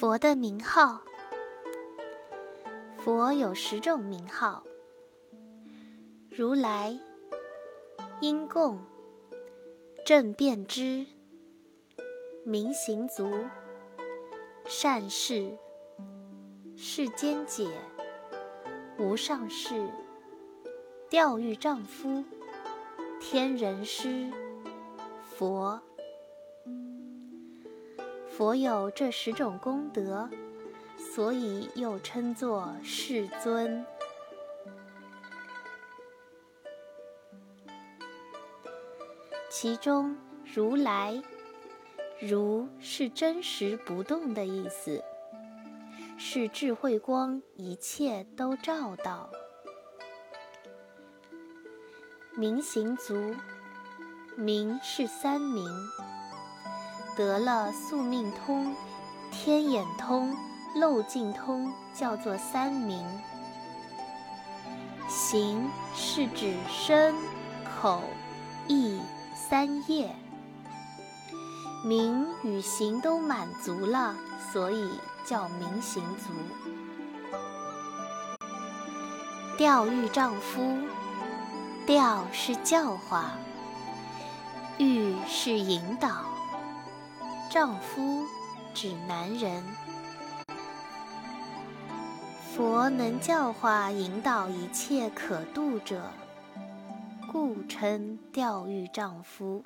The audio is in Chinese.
佛的名号，佛有十种名号：如来、因供、正遍知、明行足、善事、世间解、无上士、调御丈夫、天人师、佛。佛有这十种功德，所以又称作世尊。其中，如来，如是真实不动的意思，是智慧光，一切都照到。明行足，明是三明。得了宿命通、天眼通、漏尽通，叫做三明。行是指身、口、意三业，明与行都满足了，所以叫明行足。调御丈夫，调是教化，御是引导。丈夫指男人，佛能教化引导一切可度者，故称调御丈夫。